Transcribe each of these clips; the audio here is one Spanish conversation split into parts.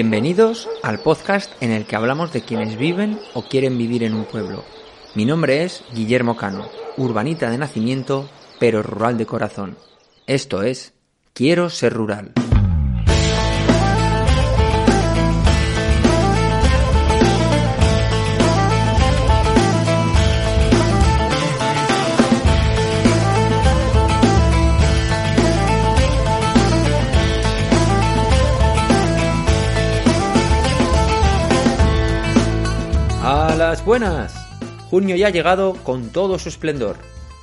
Bienvenidos al podcast en el que hablamos de quienes viven o quieren vivir en un pueblo. Mi nombre es Guillermo Cano, urbanita de nacimiento, pero rural de corazón. Esto es, quiero ser rural. Buenas. Junio ya ha llegado con todo su esplendor.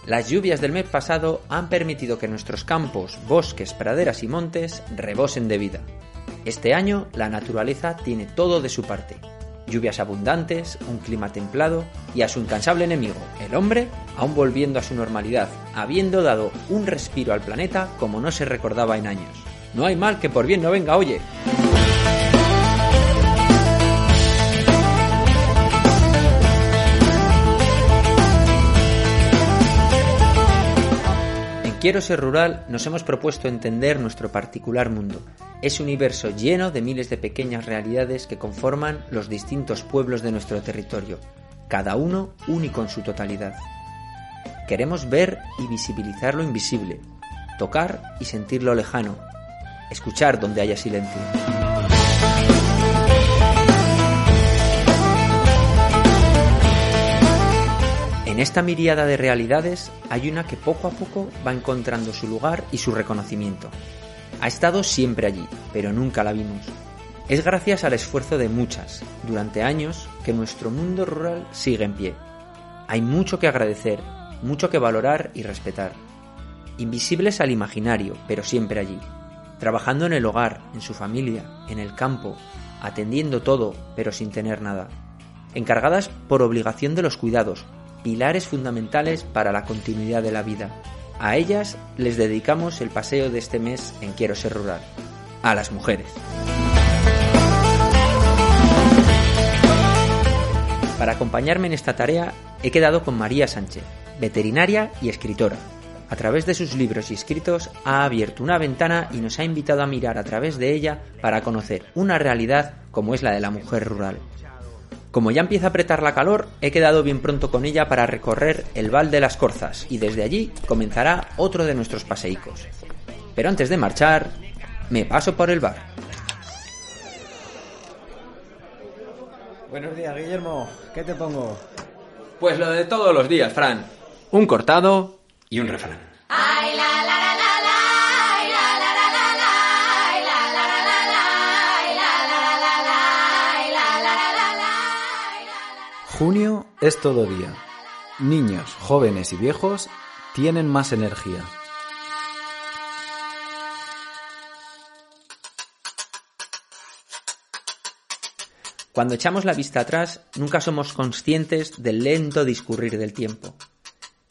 Las lluvias del mes pasado han permitido que nuestros campos, bosques, praderas y montes rebosen de vida. Este año la naturaleza tiene todo de su parte. Lluvias abundantes, un clima templado y a su incansable enemigo, el hombre, aún volviendo a su normalidad, habiendo dado un respiro al planeta como no se recordaba en años. No hay mal que por bien no venga, oye. Quiero ser rural nos hemos propuesto entender nuestro particular mundo, ese universo lleno de miles de pequeñas realidades que conforman los distintos pueblos de nuestro territorio, cada uno único en su totalidad. Queremos ver y visibilizar lo invisible, tocar y sentir lo lejano, escuchar donde haya silencio. En esta miríada de realidades hay una que poco a poco va encontrando su lugar y su reconocimiento. Ha estado siempre allí, pero nunca la vimos. Es gracias al esfuerzo de muchas, durante años, que nuestro mundo rural sigue en pie. Hay mucho que agradecer, mucho que valorar y respetar. Invisibles al imaginario, pero siempre allí. Trabajando en el hogar, en su familia, en el campo, atendiendo todo, pero sin tener nada. Encargadas por obligación de los cuidados, pilares fundamentales para la continuidad de la vida. A ellas les dedicamos el paseo de este mes en Quiero ser rural. A las mujeres. Para acompañarme en esta tarea he quedado con María Sánchez, veterinaria y escritora. A través de sus libros y escritos ha abierto una ventana y nos ha invitado a mirar a través de ella para conocer una realidad como es la de la mujer rural. Como ya empieza a apretar la calor, he quedado bien pronto con ella para recorrer el Val de las Corzas y desde allí comenzará otro de nuestros paseicos. Pero antes de marchar, me paso por el bar. Buenos días, Guillermo. ¿Qué te pongo? Pues lo de todos los días, Fran. Un cortado y un refrán. Junio es todo día. Niños, jóvenes y viejos tienen más energía. Cuando echamos la vista atrás, nunca somos conscientes del lento discurrir del tiempo.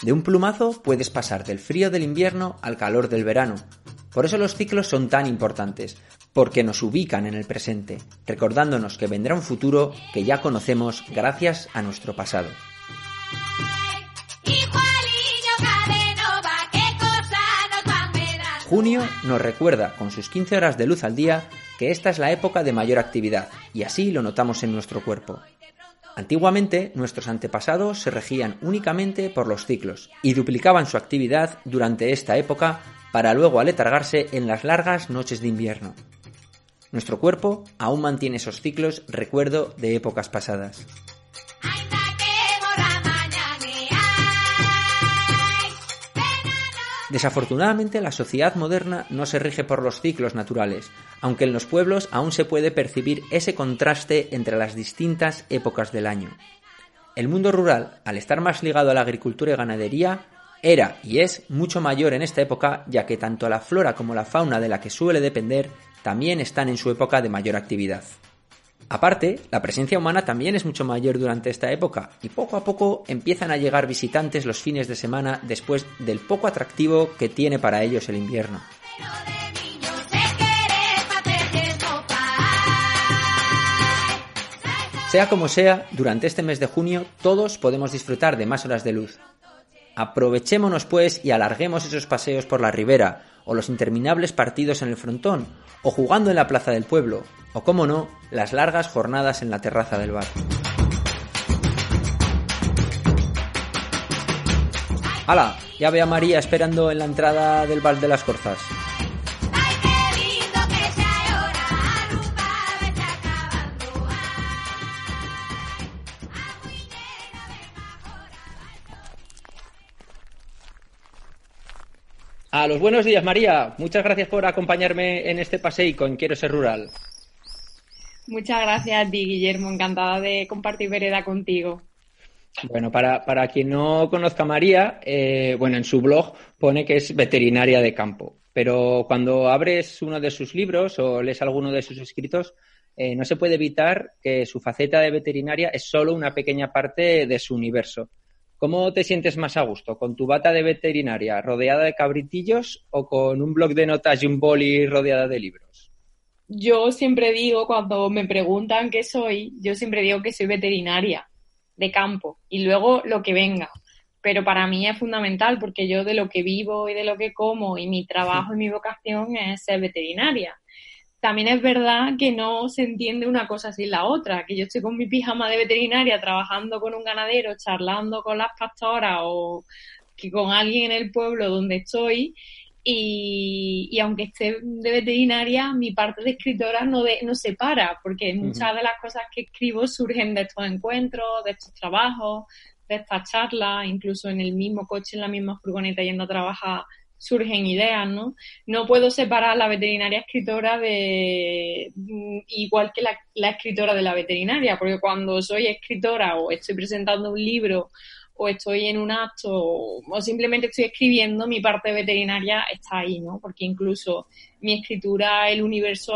De un plumazo puedes pasar del frío del invierno al calor del verano. Por eso los ciclos son tan importantes, porque nos ubican en el presente, recordándonos que vendrá un futuro que ya conocemos gracias a nuestro pasado. Junio nos recuerda, con sus 15 horas de luz al día, que esta es la época de mayor actividad, y así lo notamos en nuestro cuerpo. Antiguamente, nuestros antepasados se regían únicamente por los ciclos y duplicaban su actividad durante esta época para luego aletargarse en las largas noches de invierno. Nuestro cuerpo aún mantiene esos ciclos recuerdo de épocas pasadas. Desafortunadamente, la sociedad moderna no se rige por los ciclos naturales, aunque en los pueblos aún se puede percibir ese contraste entre las distintas épocas del año. El mundo rural, al estar más ligado a la agricultura y ganadería, era y es mucho mayor en esta época, ya que tanto la flora como la fauna de la que suele depender también están en su época de mayor actividad. Aparte, la presencia humana también es mucho mayor durante esta época y poco a poco empiezan a llegar visitantes los fines de semana después del poco atractivo que tiene para ellos el invierno. Sea como sea, durante este mes de junio todos podemos disfrutar de más horas de luz. Aprovechémonos pues y alarguemos esos paseos por la ribera, o los interminables partidos en el frontón, o jugando en la plaza del pueblo, o como no, las largas jornadas en la terraza del bar. ¡Hala! Ya ve a María esperando en la entrada del bar de las Corzas. A los buenos días, María. Muchas gracias por acompañarme en este paseo con Quiero ser rural. Muchas gracias a ti, Guillermo. Encantada de compartir vereda contigo. Bueno, para, para quien no conozca a María, eh, bueno, en su blog pone que es veterinaria de campo, pero cuando abres uno de sus libros o lees alguno de sus escritos, eh, no se puede evitar que su faceta de veterinaria es solo una pequeña parte de su universo. ¿Cómo te sientes más a gusto? ¿Con tu bata de veterinaria rodeada de cabritillos o con un blog de notas y un boli rodeada de libros? Yo siempre digo, cuando me preguntan qué soy, yo siempre digo que soy veterinaria de campo y luego lo que venga. Pero para mí es fundamental porque yo de lo que vivo y de lo que como y mi trabajo y mi vocación es ser veterinaria también es verdad que no se entiende una cosa sin la otra, que yo estoy con mi pijama de veterinaria trabajando con un ganadero, charlando con las pastoras o que con alguien en el pueblo donde estoy y, aunque esté de veterinaria, mi parte de escritora no, no se para, porque muchas de las cosas que escribo surgen de estos encuentros, de estos trabajos, de estas charlas, incluso en el mismo coche, en la misma furgoneta yendo a trabajar surgen ideas, ¿no? No puedo separar la veterinaria escritora de mm, igual que la, escritora de la veterinaria, porque cuando soy escritora o estoy presentando un libro o estoy en un acto o simplemente estoy escribiendo, mi parte veterinaria está ahí, ¿no? Porque incluso mi escritura, el universo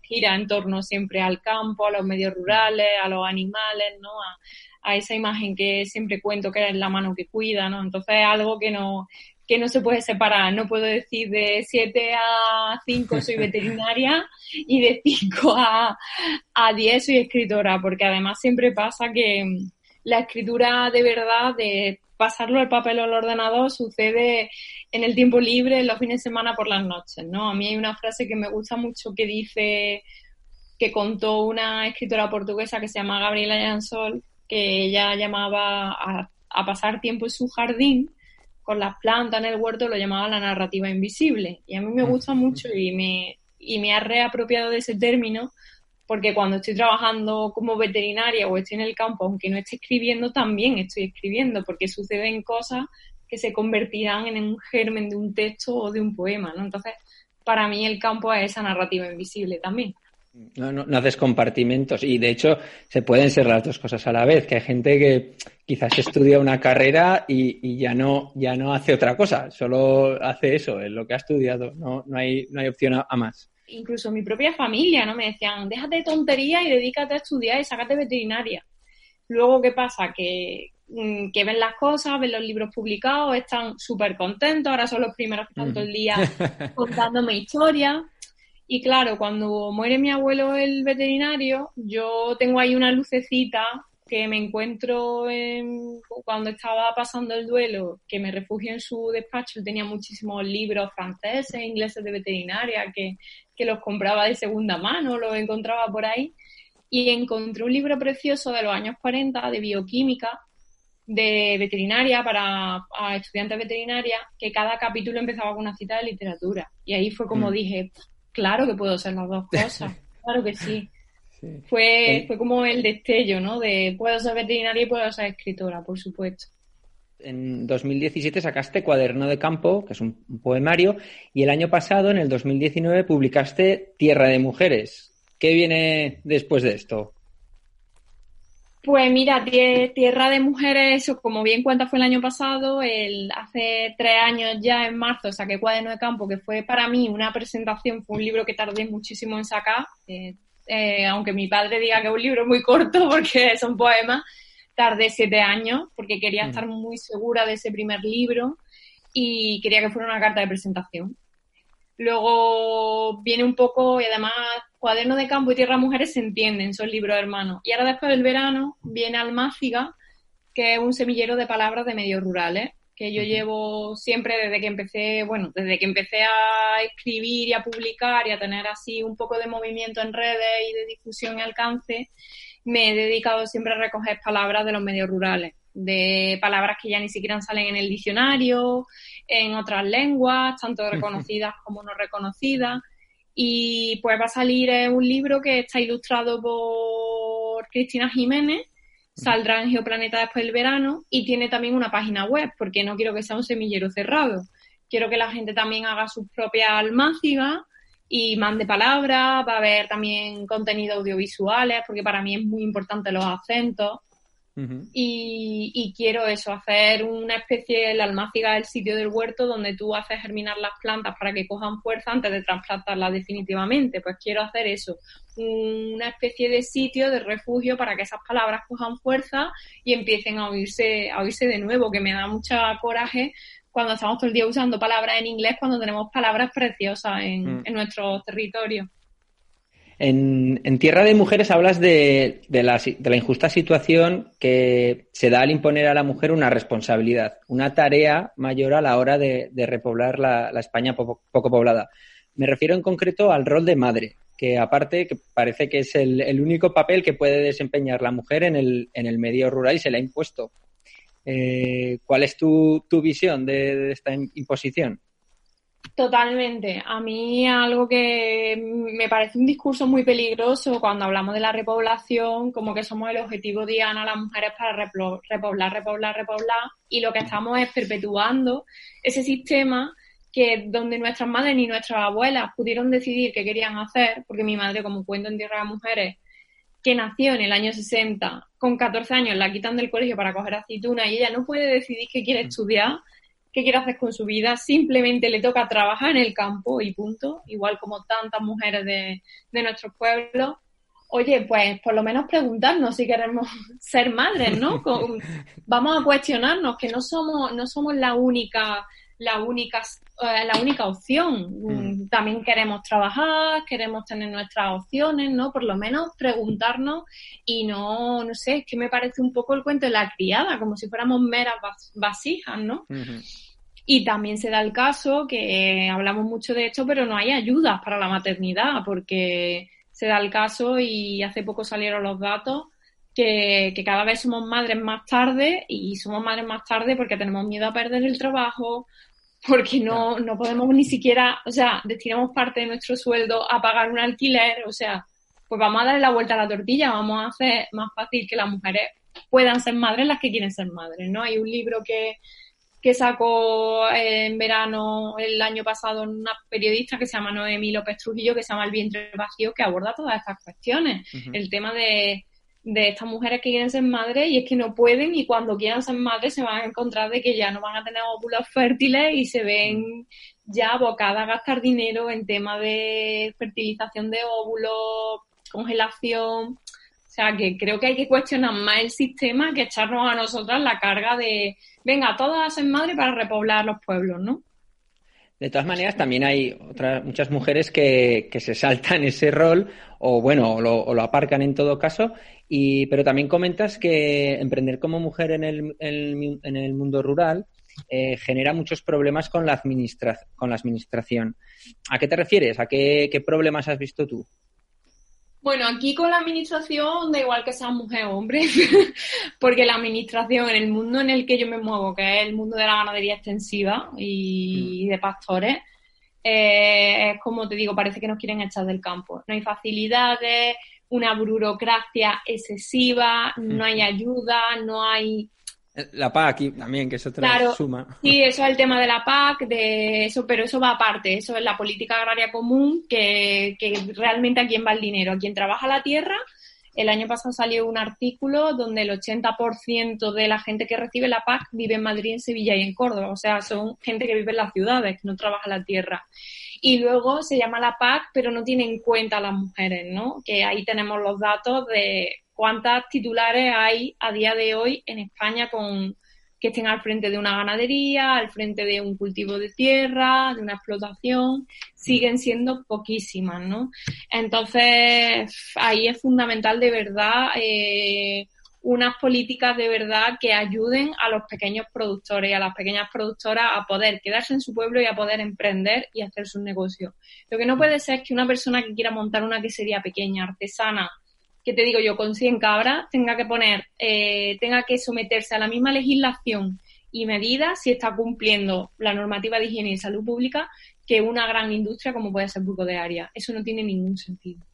gira en torno siempre al campo, a los medios rurales, a los animales, ¿no? A, a esa imagen que siempre cuento que es la mano que cuida, ¿no? Entonces es algo que no, que no se puede separar. No puedo decir de 7 a 5 soy veterinaria y de 5 a, a 10 soy escritora, porque además siempre pasa que la escritura de verdad, de pasarlo al papel o al ordenador, sucede en el tiempo libre, en los fines de semana por las noches, ¿no? A mí hay una frase que me gusta mucho que dice, que contó una escritora portuguesa que se llama Gabriela Jansol, que ella llamaba a, a pasar tiempo en su jardín con las plantas en el huerto lo llamaba la narrativa invisible. Y a mí me gusta mucho y me, y me ha reapropiado de ese término porque cuando estoy trabajando como veterinaria o estoy en el campo, aunque no esté escribiendo, también estoy escribiendo porque suceden cosas que se convertirán en un germen de un texto o de un poema, ¿no? Entonces, para mí el campo es esa narrativa invisible también. No, no, haces compartimentos y de hecho se pueden ser las dos cosas a la vez, que hay gente que quizás estudia una carrera y, ya no ya no hace otra cosa, solo hace eso, es lo que ha estudiado, no, no, hay, no hay opción a, más. Incluso mi propia familia, ¿no? Me decían, déjate de tontería y dedícate a estudiar y sácate veterinaria. Luego, ¿qué pasa? Que, mm, que ven las cosas, ven los libros publicados, están súper contentos, ahora son los primeros que están todo el día contándome historias y claro, cuando muere mi abuelo el veterinario, yo tengo ahí una lucecita que me encuentro cuando estaba pasando el duelo, que me refugio en su despacho, él tenía muchísimos libros franceses, ingleses de veterinaria, que, que los compraba de segunda mano, los encontraba por ahí, y encontré un libro precioso de los años 40 de bioquímica, de veterinaria para estudiantes de veterinaria, que cada capítulo empezaba con una cita de literatura. Y ahí fue como mm. dije, Claro que puedo ser las dos cosas, claro que sí. Fue, fue como el destello, ¿no? De puedo ser veterinaria y puedo ser escritora, por supuesto. en 2017 sacaste Cuaderno de Campo, que es un, poemario, y el año pasado, en el 2019, publicaste Tierra de Mujeres. ¿Qué viene después de esto? Pues mira, Tierra de Mujeres, como bien cuenta, fue el año pasado. El, hace tres años ya, en marzo, saqué Cuaderno de Campo, que fue para mí una presentación, fue un libro que tardé muchísimo en sacar. Eh, eh, aunque mi padre diga que es un libro muy corto porque son poemas, tardé siete años porque quería mm. estar muy segura de ese primer libro y quería que fuera una carta de presentación. Luego viene un poco, y además Cuaderno de Campo y Tierra Mujeres se entienden, son libros hermanos. Y ahora después del verano viene Almáciga, que es un semillero de palabras de medios rurales, que yo llevo siempre desde que empecé, bueno, desde que empecé a escribir y a publicar y a tener así un poco de movimiento en redes y de difusión y alcance, me he dedicado siempre a recoger palabras de los medios rurales, de palabras que ya ni siquiera salen en el diccionario, en otras lenguas, tanto reconocidas como no reconocidas. Y pues va a salir un libro que está ilustrado por Cristina Jiménez, saldrá en Geoplaneta después del verano y tiene también una página web, porque no quiero que sea un semillero cerrado. Quiero que la gente también haga sus propias almácigas y mande palabras, va a haber también contenido audiovisuales, porque para mí es muy importante los acentos. Y, quiero eso, hacer una especie, de la almáciga del sitio del huerto donde tú haces germinar las plantas para que cojan fuerza antes de trasplantarlas definitivamente. Pues quiero hacer eso, una especie de sitio, de refugio para que esas palabras cojan fuerza y empiecen a oírse, a oírse de nuevo, que me da mucha coraje cuando estamos todo el día usando palabras en inglés cuando tenemos palabras preciosas en, mm. nuestro territorio. En, Tierra de Mujeres hablas de, la, injusta situación que se da al imponer a la mujer una responsabilidad, una tarea mayor a la hora de, repoblar la, España poco, poblada. Me refiero en concreto al rol de madre, que aparte que parece que es el, único papel que puede desempeñar la mujer en el, en el medio rural y se le ha impuesto. Eh, ¿Cuál es tu, visión de, esta imposición? Totalmente. A mí algo que me parece un discurso muy peligroso cuando hablamos de la repoblación, como que somos el objetivo diana las mujeres para repoblar, repoblar, repoblar, y lo que estamos es perpetuando ese sistema que donde nuestras madres ni nuestras abuelas pudieron decidir qué querían hacer, porque mi madre, como cuento en Tierra de Mujeres, que nació en el año 60, con 14 años la quitan del colegio para coger aceituna y ella no puede decidir qué quiere mm. estudiar, qué quiere hacer con su vida, simplemente le toca trabajar en el campo y punto, igual como tantas mujeres de, de nuestros pueblos. Oye, pues por lo menos preguntarnos si queremos ser madres, ¿no? vamos a cuestionarnos que no somos, no somos la única la única, eh, la única opción. Mm. También queremos trabajar, queremos tener nuestras opciones, ¿no? Por lo menos preguntarnos y no, no sé, es que me parece un poco el cuento de la criada, como si fuéramos meras vasijas, ¿no? Y también se da el caso que hablamos mucho de esto, pero no hay ayudas para la maternidad, porque se da el caso y hace poco salieron los datos que, que, cada vez somos madres más tarde y somos madres más tarde porque tenemos miedo a perder el trabajo, porque no, no podemos ni siquiera, o sea, destinamos parte de nuestro sueldo a pagar un alquiler, o sea, pues vamos a darle la vuelta a la tortilla, vamos a hacer más fácil que las mujeres puedan ser madres las que quieren ser madres, ¿no? Hay un libro que, que sacó en verano el año pasado una periodista que se llama Noemí López Trujillo, que se llama El vientre vacío, que aborda todas estas cuestiones. El tema de de estas mujeres que quieren ser madres y es que no pueden y cuando quieran ser madres se van a encontrar de que ya no van a tener óvulos fértiles y se ven ya abocadas a gastar dinero en tema de fertilización de óvulos, congelación. O sea, que creo que hay que cuestionar más el sistema que echarnos a nosotras la carga de, venga, todas a ser madres para repoblar los pueblos, ¿no? De todas maneras, también hay otras muchas mujeres que, que se saltan ese rol o, bueno, o lo, aparcan en todo caso. Y, pero también comentas que emprender como mujer en el, en el mundo rural eh, genera muchos problemas con la, administra con la administración. ¿A qué te refieres? ¿A qué, qué problemas has visto tú? Bueno, aquí con la administración da igual que sea mujer o hombre, porque la administración en el mundo en el que yo me muevo, que es el mundo de la ganadería extensiva y mm. de pastores, eh, es como te digo, parece que nos quieren echar del campo. No hay facilidades, una burocracia excesiva, no hay ayuda, no hay La PAC también, que eso otra suma. Sí, eso es el tema de la PAC, de eso, pero eso va aparte, eso es la política agraria común, que, que realmente a quién va el dinero, a quien trabaja la tierra. El año pasado salió un artículo donde el 80% de la gente que recibe la PAC vive en Madrid, en Sevilla y en Córdoba. O sea, son gente que vive en las ciudades, que no trabaja la tierra. Y luego se llama la PAC, pero no tiene en cuenta a las mujeres, ¿no? Que ahí tenemos los datos de cuántas titulares hay a día de hoy en España con que estén al frente de una ganadería, al frente de un cultivo de tierra, de una explotación, siguen siendo poquísimas, ¿no? Entonces, ahí es fundamental de verdad eh, unas políticas de verdad que ayuden a los pequeños productores y a las pequeñas productoras a poder quedarse en su pueblo y a poder emprender y hacer sus negocios. Lo que no puede ser es que una persona que quiera montar una quesería pequeña, artesana, que te digo yo, con 100 cabras, tenga que poner, eh, tenga que someterse a la misma legislación y medidas si está cumpliendo la normativa de higiene y salud pública que una gran industria como puede ser Burgo de Área. Eso no tiene ningún sentido.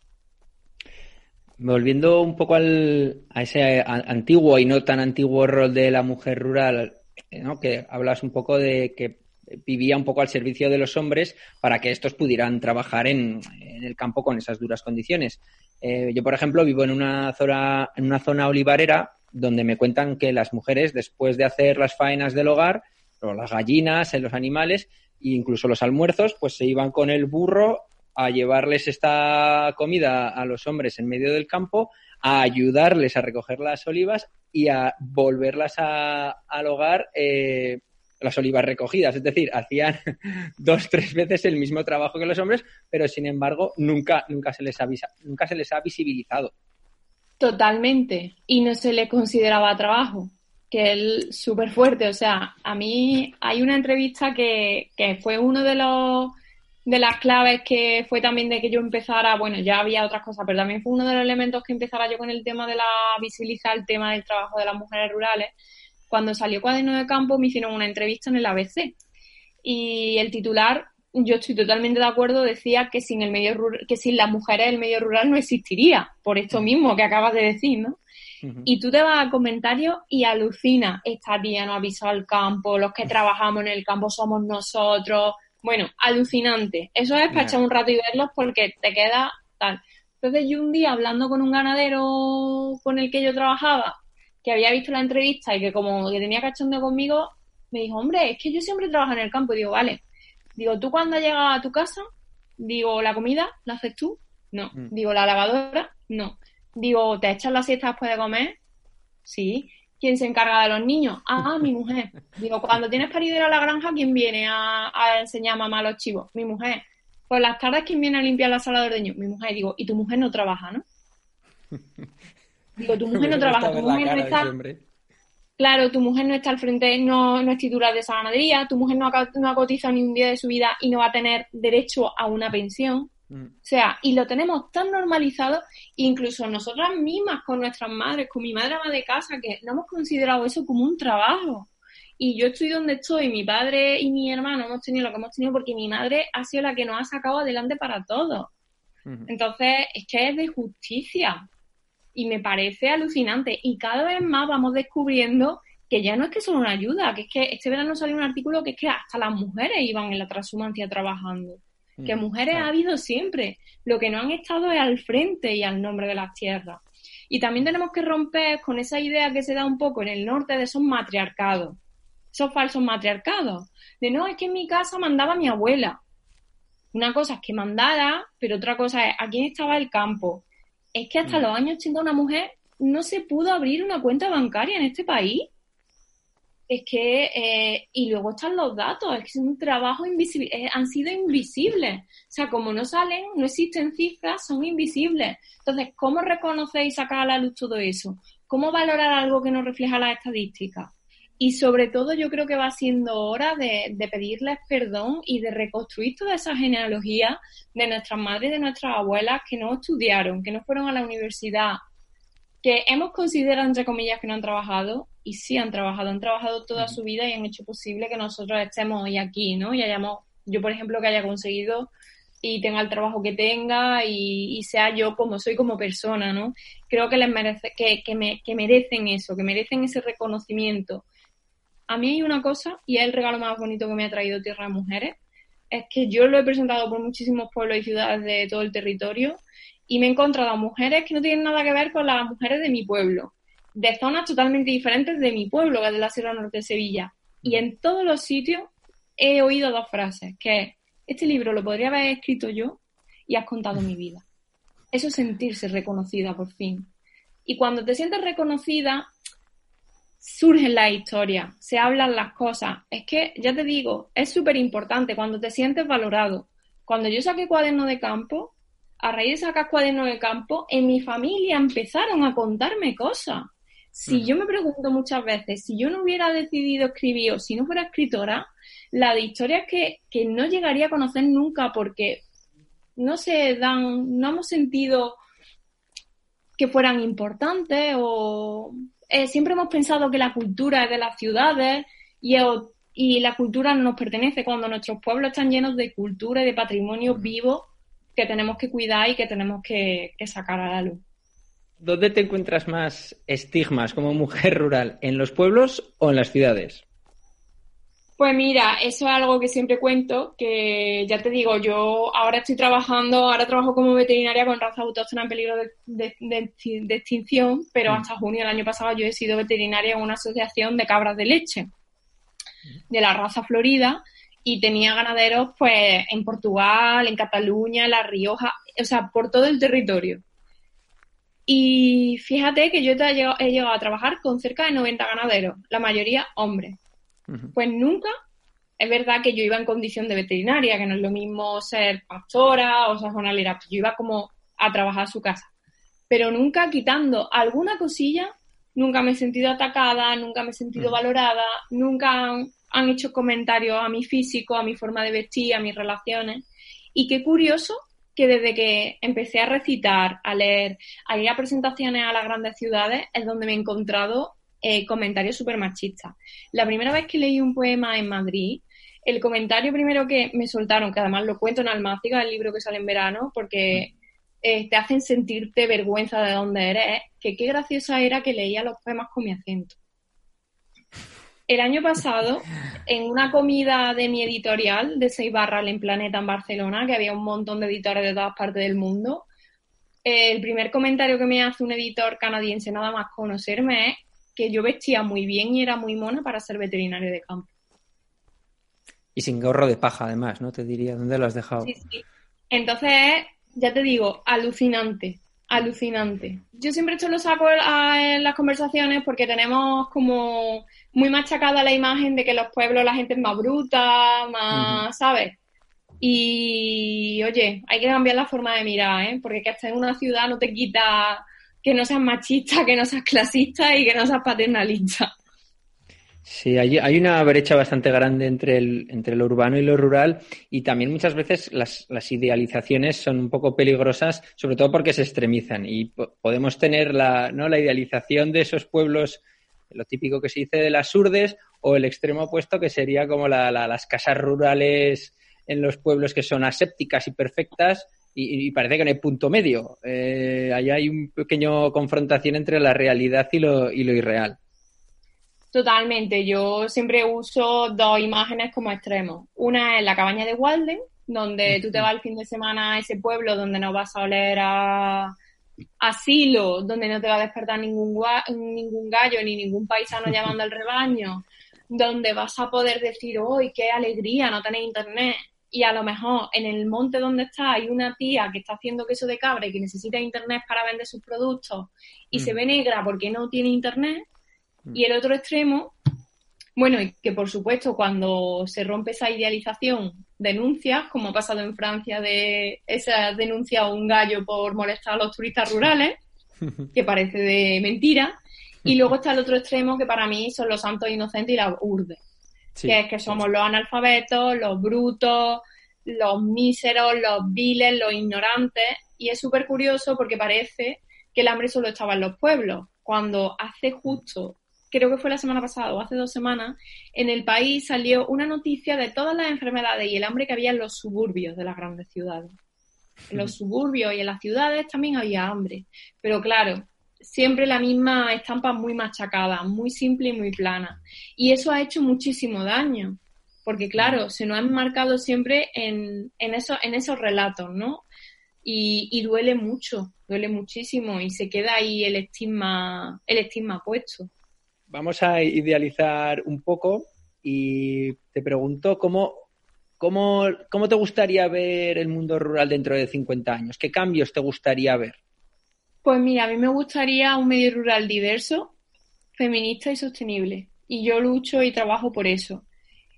Volviendo un poco al, a ese antiguo y no tan antiguo rol de la mujer rural, ¿no? que hablas un poco de que vivía un poco al servicio de los hombres para que estos pudieran trabajar en, en el campo con esas duras condiciones. Eh, yo, por ejemplo, vivo en una, zona, en una zona olivarera donde me cuentan que las mujeres, después de hacer las faenas del hogar, o las gallinas, los animales, e incluso los almuerzos, pues se iban con el burro a llevarles esta comida a los hombres en medio del campo, a ayudarles a recoger las olivas y a volverlas al hogar eh, las olivas recogidas, es decir, hacían dos, tres veces el mismo trabajo que los hombres, pero sin embargo nunca, nunca se les nunca se les ha visibilizado. Totalmente. Y no se le consideraba trabajo, que es súper fuerte. O sea, a mí hay una entrevista que, que fue uno de los de las claves que fue también de que yo empezara, bueno, ya había otras cosas, pero también fue uno de los elementos que empezara yo con el tema de la visibilizar el tema del trabajo de las mujeres rurales, cuando salió Cuaderno de Campo me hicieron una entrevista en el ABC y el titular, yo estoy totalmente de acuerdo, decía que sin el medio que sin las mujeres el medio rural no existiría, por esto mismo que acabas de decir, ¿no? Y tú te vas a comentarios y alucina, esta tía no ha avisado al campo, los que trabajamos en el campo somos nosotros. Bueno, alucinante. Eso es para echar un rato y verlos porque te queda tal. Entonces yo un día hablando con un ganadero con el que yo trabajaba, que había visto la entrevista y que como que tenía cachondeo conmigo, me dijo, hombre, es que yo siempre trabajo en el campo. Y digo, vale. Digo, ¿tú cuando llegas a tu casa? Digo, ¿la comida la haces tú? No. Mm. Digo, ¿la lavadora? No. Digo, ¿te echas la siesta después de comer? Sí. ¿Quién se encarga de los niños? Ah, mi mujer. Digo, cuando tienes para ir a la granja, ¿quién viene a, enseñar a mamá a los chivos? Mi mujer. Pues las tardes, ¿quién viene a limpiar la sala de ordeño? Mi mujer. Digo, ¿y tu mujer no trabaja, no? Digo, tu mujer no trabaja, tu mujer no está... Claro, tu mujer no está al frente, no, no es titular de esa ganadería, tu mujer no ha, no ha cotizado ni un día de su vida y no va a tener derecho a una pensión. Mm. O sea, y lo tenemos tan normalizado, incluso nosotras mismas con nuestras madres, con mi madre ama de casa, que no hemos considerado eso como un trabajo. Y yo estoy donde estoy, mi padre y mi hermano hemos tenido lo que hemos tenido porque mi madre ha sido la que nos ha sacado adelante para todo. Entonces, es que es de justicia y me parece alucinante. Y cada vez más vamos descubriendo que ya no es que son una ayuda, que es que este verano salió un artículo que es que hasta las mujeres iban en la transhumancia trabajando. Que mm, mujeres ha habido siempre. Lo que no han estado es al frente y al nombre de las tierras. Y también tenemos que romper con esa idea que se da un poco en el norte de esos matriarcados, esos falsos matriarcados. De no, es que en mi casa mandaba mi abuela. Una cosa es que mandara, pero otra cosa es a quién estaba el campo, es que hasta mm. los años 80 una mujer no se pudo abrir una cuenta bancaria en este país. Es que, eh, y luego están los datos, es que es un trabajo invisible, eh, han sido invisibles. O sea, como no salen, no existen cifras, son invisibles. Entonces, ¿cómo reconocer y sacar a la luz todo eso? ¿Cómo valorar algo que no refleja las estadísticas? Y sobre todo yo creo que va siendo hora de, pedirles perdón y de reconstruir toda esa genealogía de nuestras madres y de nuestras abuelas que no estudiaron, que no fueron a la universidad, que hemos considerado, entre comillas, que no han trabajado y sí han trabajado, han trabajado toda su vida y han hecho posible que nosotros estemos hoy aquí, ¿no? Y hayamos, yo por ejemplo, que haya conseguido y tenga el trabajo que tenga y, sea yo como soy como persona, ¿no? Creo que les merece, que, que, me, que merecen eso, que merecen ese reconocimiento a mí hay una cosa, y es el regalo más bonito que me ha traído Tierra de Mujeres, es que yo lo he presentado por muchísimos pueblos y ciudades de todo el territorio y me he encontrado a mujeres que no tienen nada que ver con las mujeres de mi pueblo, de zonas totalmente diferentes de mi pueblo, que es de la Sierra Norte de Sevilla. Y en todos los sitios he oído dos frases, que es, este libro lo podría haber escrito yo y has contado mi vida. Eso es sentirse reconocida por fin. Y cuando te sientes reconocida, surgen las historias, se hablan las cosas. Es que, ya te digo, es súper importante cuando te sientes valorado. Cuando yo saqué cuaderno de campo, a raíz de sacar cuaderno de campo, en mi familia empezaron a contarme cosas. Si yo me pregunto muchas veces, si yo no hubiera decidido escribir o si no fuera escritora, la de historias que, que no llegaría a conocer nunca porque no se dan, no hemos sentido que fueran importantes o eh, siempre hemos pensado que la cultura es de las ciudades y, y la cultura nos pertenece cuando nuestros pueblos están llenos de cultura y de patrimonio vivo que tenemos que cuidar y que tenemos que, sacar a la luz. ¿Dónde te encuentras más estigmas como mujer rural? ¿En los pueblos o en las ciudades? Pues mira, eso es algo que siempre cuento, que ya te digo, yo ahora estoy trabajando, ahora trabajo como veterinaria con raza autóctona en peligro de, extinción, pero hasta junio del año pasado yo he sido veterinaria en una asociación de cabras de leche de la raza Florida y tenía ganaderos pues en Portugal, en Cataluña, en La Rioja, o sea, por todo el territorio. Y fíjate que yo he llegado, a trabajar con cerca de 90 ganaderos, la mayoría hombres. Pues nunca, es verdad que yo iba en condición de veterinaria, que no es lo mismo ser pastora o ser jornalera, yo iba como a trabajar a su casa. Pero nunca quitando alguna cosilla, nunca me he sentido atacada, nunca me he sentido valorada, nunca han hecho comentarios a mi físico, a mi forma de vestir, a mis relaciones. Y qué curioso que desde que empecé a recitar, a leer, a ir a presentaciones a las grandes ciudades, es donde me he encontrado eh, comentarios súper machistas. La primera vez que leí un poema en Madrid, el comentario primero que me soltaron, que además lo cuento en Almáciga, el libro que sale en verano, porque eh, te hacen sentirte vergüenza de dónde eres, que qué graciosa era que leía los poemas con mi acento el año pasado, en una comida de mi editorial de Seis Barras en Planeta en Barcelona, que había un montón de editores de todas partes del mundo, el primer comentario que me hace un editor canadiense nada más conocerme es que yo vestía muy bien y era muy mona para ser veterinario de campo. Y sin gorro de paja, además, ¿no? Te diría, ¿dónde lo has dejado? Sí, sí. Entonces, ya te digo, alucinante, alucinante. Yo siempre esto lo saco en las conversaciones porque tenemos como muy machacada la imagen de que los pueblos la gente es más bruta, más, ¿sabes? Y oye, hay que cambiar la forma de mirar, ¿eh? Porque que estés en una ciudad no te quita que no seas machista, que no seas clasista y que no seas paternalista. Sí, hay, hay una brecha bastante grande entre, el, entre lo urbano y lo rural y también muchas veces las, las idealizaciones son un poco peligrosas, sobre todo porque se extremizan y podemos tener la, ¿no? la idealización de esos pueblos lo típico que se dice de las urdes, o el extremo opuesto que sería como las casas rurales en los pueblos que son asépticas y perfectas y, parece que no hay punto medio. Eh, ahí hay un pequeño confrontación entre la realidad y lo, y lo irreal. Totalmente. Yo siempre uso dos imágenes como extremos. Una es la cabaña de Walden, donde tú te vas el fin de semana a ese pueblo donde no vas a oler a, asilo donde no te va a despertar ningún, ningún gallo ni ningún paisano llamando al rebaño, donde vas a poder decir, hoy qué alegría no tener internet! Y a lo mejor en el monte donde está hay una tía que está haciendo queso de cabra y que necesita internet para vender sus productos y se mm. ve negra porque no tiene internet. Y el otro extremo bueno, y que por supuesto cuando se rompe esa idealización denuncias, como ha pasado en Francia de esa denuncia a un gallo por molestar a los turistas rurales, que parece de mentira, y luego está el otro extremo que para mí son los santos inocentes y la urde, que es que somos los analfabetos, los brutos, los míseros, los viles, los ignorantes, y es súper curioso porque parece que el hambre solo estaba en los pueblos, cuando hace justo creo que fue la semana pasada o hace dos semanas, en el país salió una noticia de todas las enfermedades y el hambre que había en los suburbios de las grandes ciudades. En los suburbios y en las ciudades también había hambre. Pero claro, siempre la misma estampa muy machacada, muy simple y muy plana. Y eso ha hecho muchísimo daño, porque claro, se nos ha marcado siempre en, en, en esos relatos, ¿no? Y, y, duele mucho, duele muchísimo y se queda ahí el estigma, el estigma puesto. Vamos a idealizar un poco y te pregunto cómo, cómo, cómo te gustaría ver el mundo rural dentro de 50 años, qué cambios te gustaría ver. Pues mira, a mí me gustaría un medio rural diverso, feminista y sostenible. Y yo lucho y trabajo por eso.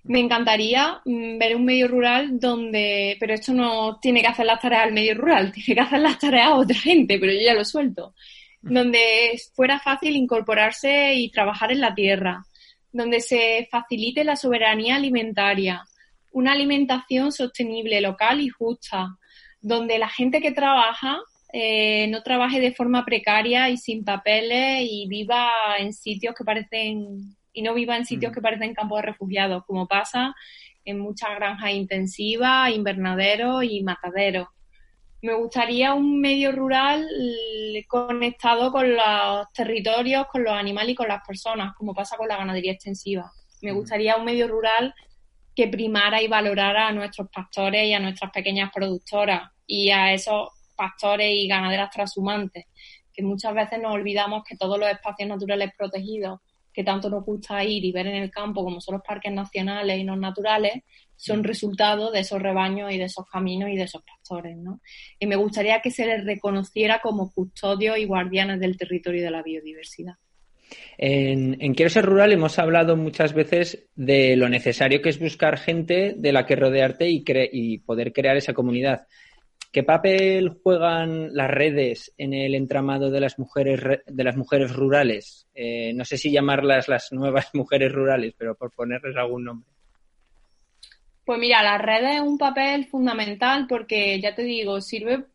Me encantaría mm, ver un medio rural donde, pero esto no tiene que hacer las tareas al medio rural, tiene que hacer las tareas a otra gente, pero yo ya lo suelto. Donde fuera fácil incorporarse y trabajar en la tierra, donde se facilite la soberanía alimentaria, una alimentación sostenible, local y justa, donde la gente que trabaja eh, no trabaje de forma precaria y sin papeles y viva en sitios que parecen y no viva en sitios mm. que parecen campos de refugiados, como pasa en muchas granjas intensivas, invernaderos y mataderos. Me gustaría un medio rural eh, conectado con los territorios, con los animales y con las personas, como pasa con la ganadería extensiva. Me mm. gustaría un medio rural que primara y valorara a nuestros pastores y a nuestras pequeñas productoras y a esos pastores y ganaderas transhumantes, que muchas veces nos olvidamos que todos los espacios naturales protegidos que tanto nos gusta ir y ver en el campo, como son los parques nacionales y no naturales, son mm. resultado de esos rebaños y de esos caminos y de esos pastores, ¿no? Y me gustaría que se les reconociera como custodios y guardianes del territorio y de la biodiversidad. En, en Quiero ser rural hemos hablado muchas veces de lo necesario que es buscar gente de la que rodearte y, y poder crear esa comunidad. ¿Qué papel juegan las redes en el entramado de las mujeres de las mujeres rurales? Eh, no sé si llamarlas las nuevas mujeres rurales, pero por ponerles algún nombre. Pues mira, las redes es un papel fundamental porque ya te digo, sirve,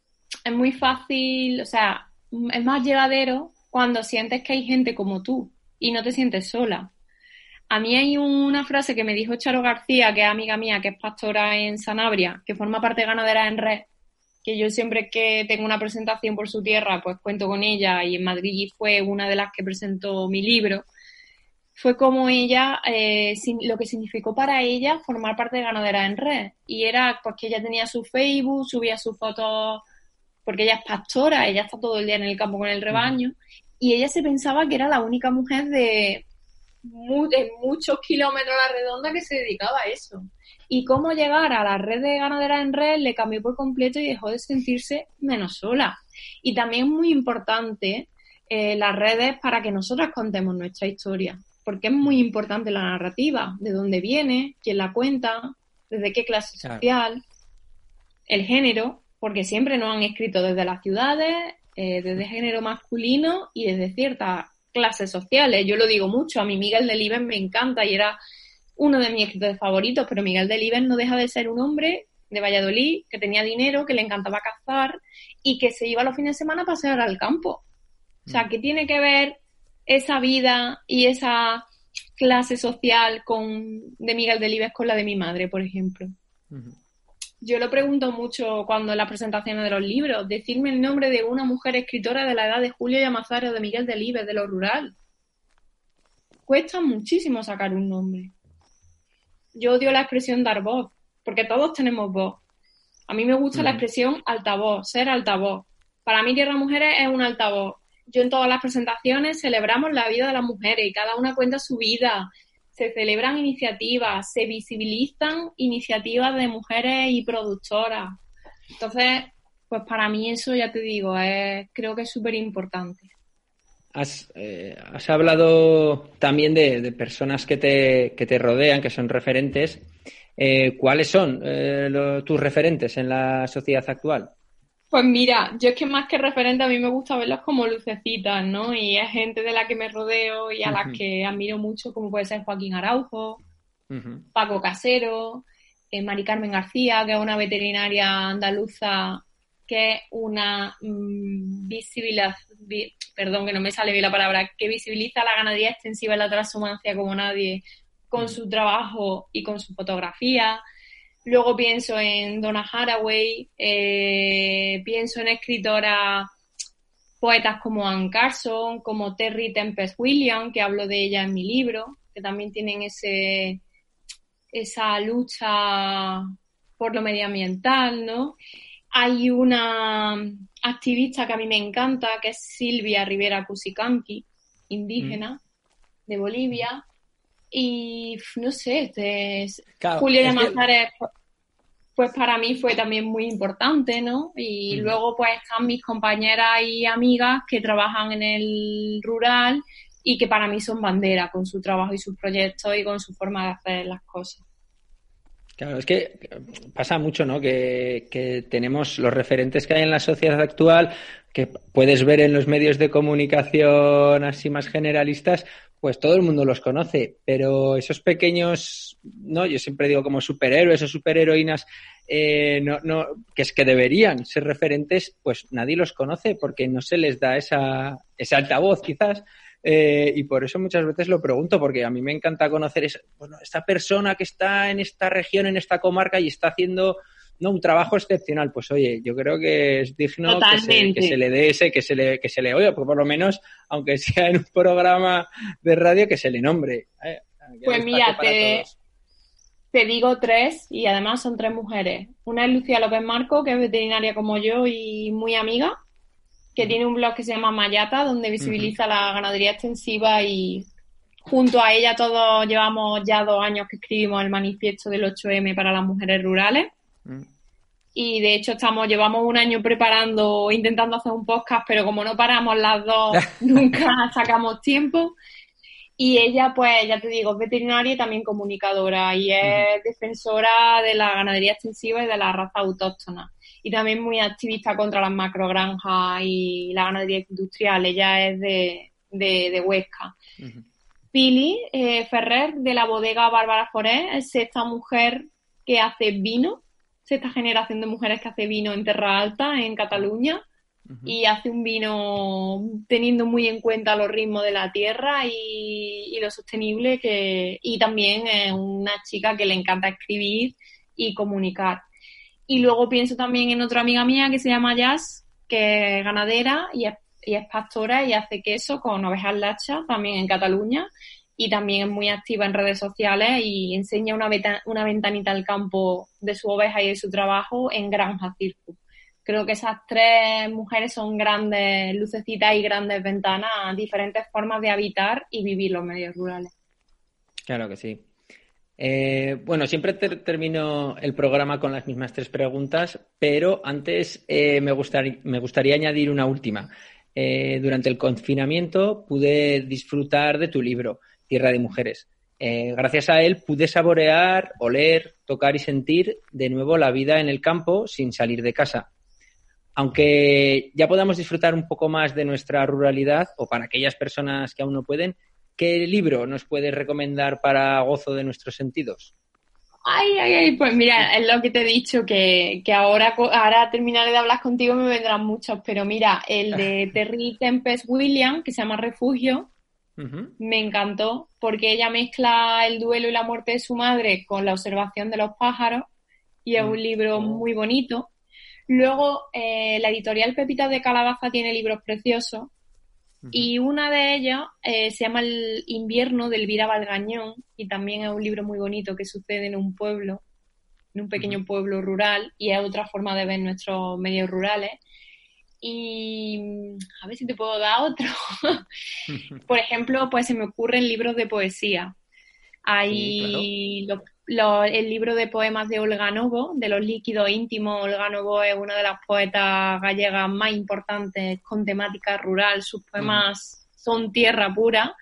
es muy fácil, o sea, es más llevadero cuando sientes que hay gente como tú y no te sientes sola. A mí hay una frase que me dijo Charo García, que es amiga mía, que es pastora en Sanabria, que forma parte de Ganadera en Red, que yo siempre que tengo una presentación por su tierra, pues cuento con ella y en Madrid fue una de las que presentó mi libro, fue como ella, eh, lo que significó para ella formar parte de Ganadera en Red. Y era pues que ella tenía su Facebook, subía sus fotos, porque ella es pastora, ella está todo el día en el campo con el rebaño, y ella se pensaba que era la única mujer de, de muchos kilómetros a la redonda que se dedicaba a eso y cómo llegar a la red de ganaderas en red le cambió por completo y dejó de sentirse menos sola. Y también es muy importante eh, las redes para que nosotras contemos nuestra historia, porque es muy importante la narrativa, de dónde viene, quién la cuenta, desde qué clase social, el género, porque siempre nos han escrito desde las ciudades, eh, desde género masculino y desde ciertas clases sociales. Yo lo digo mucho, a mí Miguel Delibes me encanta y era uno de mis escritores favoritos, pero Miguel Delibes no deja de ser un hombre de Valladolid que tenía dinero, que le encantaba cazar y que se iba los fines de semana a pasear al campo. O sea, mm. ¿qué tiene que ver esa vida y esa clase social con, de Miguel Delibes con la de mi madre, por ejemplo? Yo lo pregunto mucho cuando en las presentaciones de los libros, decirme el nombre de una mujer escritora de la edad de Julio Llamazares o de Miguel Delibes, de lo rural. Cuesta muchísimo sacar un nombre yo odio la expresión dar voz, porque todos tenemos voz. A mí me gusta la expresión altavoz, ser altavoz. Para mí Tierra Mujeres es un altavoz. Yo en todas las presentaciones celebramos la vida de las mujeres y cada una cuenta su vida. Se celebran iniciativas, se visibilizan iniciativas de mujeres y productoras. Entonces, pues para mí eso ya te digo, creo que es súper importante. Has, eh, has hablado también de, personas que te, que te, rodean, que son referentes. Eh, ¿Cuáles son eh, tus referentes en la sociedad actual? Pues mira, yo es que más que referente a mí me gusta verlos como lucecitas, ¿no? Y es gente de la que me rodeo y a las que admiro mucho, como puede ser Joaquín Araujo, Paco Casero, Mari Carmen García, que es una veterinaria andaluza que es una mm, visibilidad, perdón que no me sale bien la palabra, que visibiliza la ganadería extensiva y la transhumancia como nadie con su trabajo y con su fotografía. Luego pienso en Donna Haraway, eh, pienso en escritora poetas como Anne Carson, como Terry Tempest Williams, que hablo de ella en mi libro, que también tienen ese, esa lucha por lo medioambiental, ¿no? Hay una activista que a mí me encanta, que es Silvia Rivera Cusicanqui, indígena mm. de Bolivia. Y no sé, este Julio de Mazares, pues para mí fue también muy importante, ¿no? Y mm. luego pues están mis compañeras y amigas que trabajan en el rural y que para mí son bandera con su trabajo y sus proyectos y con su forma de hacer las cosas. Claro, es que pasa mucho, ¿no? Que, tenemos los referentes que hay en la sociedad actual, que puedes ver en los medios de comunicación así más generalistas, pues todo el mundo los conoce, pero esos pequeños, no, yo siempre digo como superhéroes o superheroínas, eh, no, no, que es que deberían ser referentes, pues nadie los conoce porque no se les da esa, ese altavoz quizás. Eh, y por eso muchas veces lo pregunto, porque a mí me encanta conocer esa, bueno, esta persona que está en esta región, en esta comarca y está haciendo no un trabajo excepcional. Pues oye, yo creo que es digno que se, le dé ese, que se le, que se le oiga, porque por lo menos, aunque sea en un programa de radio, que se le nombre. ¿eh? Pues mira, te, te digo tres y además son tres mujeres. Una es Lucía López Marco, que es veterinaria como yo y muy amiga que tiene un blog que se llama Mayata, donde visibiliza la ganadería extensiva y junto a ella todos llevamos ya dos años que escribimos el manifiesto del 8M para las mujeres rurales. Mm. Y de hecho estamos, llevamos un año preparando, intentando hacer un podcast, pero como no paramos las dos, nunca sacamos tiempo. Y ella, pues, ya te digo, es veterinaria y también comunicadora y es defensora de la ganadería extensiva y de la raza autóctona y también muy activista contra las macrogranjas y la ganadería industrial. Ella es de, de, Huesca. Pili eh, Ferrer, de la bodega Bárbara Foré, es esta mujer que hace vino, esta generación de mujeres que hace vino en Terra Alta, en Cataluña, y hace un vino teniendo muy en cuenta los ritmos de la tierra y, y lo sostenible, que, y también es una chica que le encanta escribir y comunicar. Y luego pienso también en otra amiga mía que se llama Jazz, que es ganadera y es, pastora y hace queso con ovejas lachas, también en Cataluña. Y también es muy activa en redes sociales y enseña una, una ventanita al campo de su oveja y de su trabajo en Granja Circus. Creo que esas tres mujeres son grandes lucecitas y grandes ventanas a diferentes formas de habitar y vivir los medios rurales. Claro que sí. Eh, bueno, siempre termino el programa con las mismas tres preguntas, pero antes eh, me, gustaría añadir una última. Eh, durante el confinamiento pude disfrutar de tu libro, Tierra de Mujeres. gracias a él pude saborear, oler, tocar y sentir de nuevo la vida en el campo sin salir de casa. Aunque ya podamos disfrutar un poco más de nuestra ruralidad, o para aquellas personas que aún no pueden, ¿Qué libro nos puedes recomendar para gozo de nuestros sentidos? Ay, ay, ay, pues mira, es lo que te he dicho, que, ahora, ahora terminaré de hablar contigo me vendrán muchos, pero mira, el de Terry Tempest William, que se llama Refugio, me encantó, porque ella mezcla el duelo y la muerte de su madre con la observación de los pájaros, y es un mm. libro oh. muy bonito. Luego, eh, la editorial Pepita de Calabaza tiene libros preciosos, y una de ellas eh, se llama El invierno de Elvira Valgañón y también es un libro muy bonito que sucede en un pueblo, en un pequeño pueblo rural y es otra forma de ver nuestros medios rurales. Y mm, a ver si te puedo dar otro. Por ejemplo, pues se me ocurren libros de poesía. Hay el libro de poemas de Olga Novo, de los líquidos íntimos. Olga Novo es una de las poetas gallegas más importantes con temática rural. Sus poemas son tierra pura.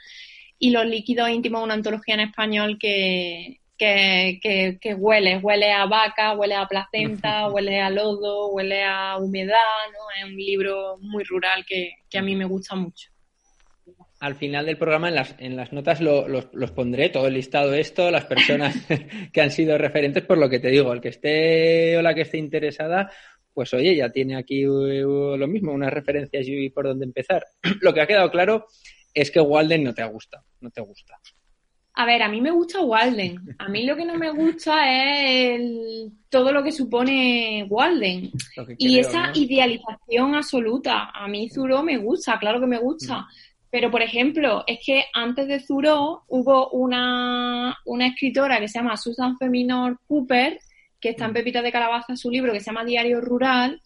Y los líquidos íntimos una antología en español que, que, que, huele, huele a vaca, huele a placenta, huele a lodo, huele a humedad, ¿no? Es un libro muy rural que, que a mí me gusta mucho al final del programa en las, en las notas los pondré, todo el listado esto, las personas que han sido referentes, por lo que te digo, el que esté o la que esté interesada, pues oye, ya tiene aquí uh, lo mismo, unas referencias y por dónde empezar. lo que ha quedado claro es que Walden no te gusta, no te gusta. A ver, a mí me gusta Walden. A mí lo que no me gusta es el- todo lo que supone Walden. Que Y creo, esa ¿no? idealización absoluta. A mí Zuro me gusta, claro que me gusta. Pero, por ejemplo, es que antes de Zuro hubo una, una escritora que se llama Susan Feminor Cooper, que está en Pepita de Calabaza, su libro que se llama Diario Rural,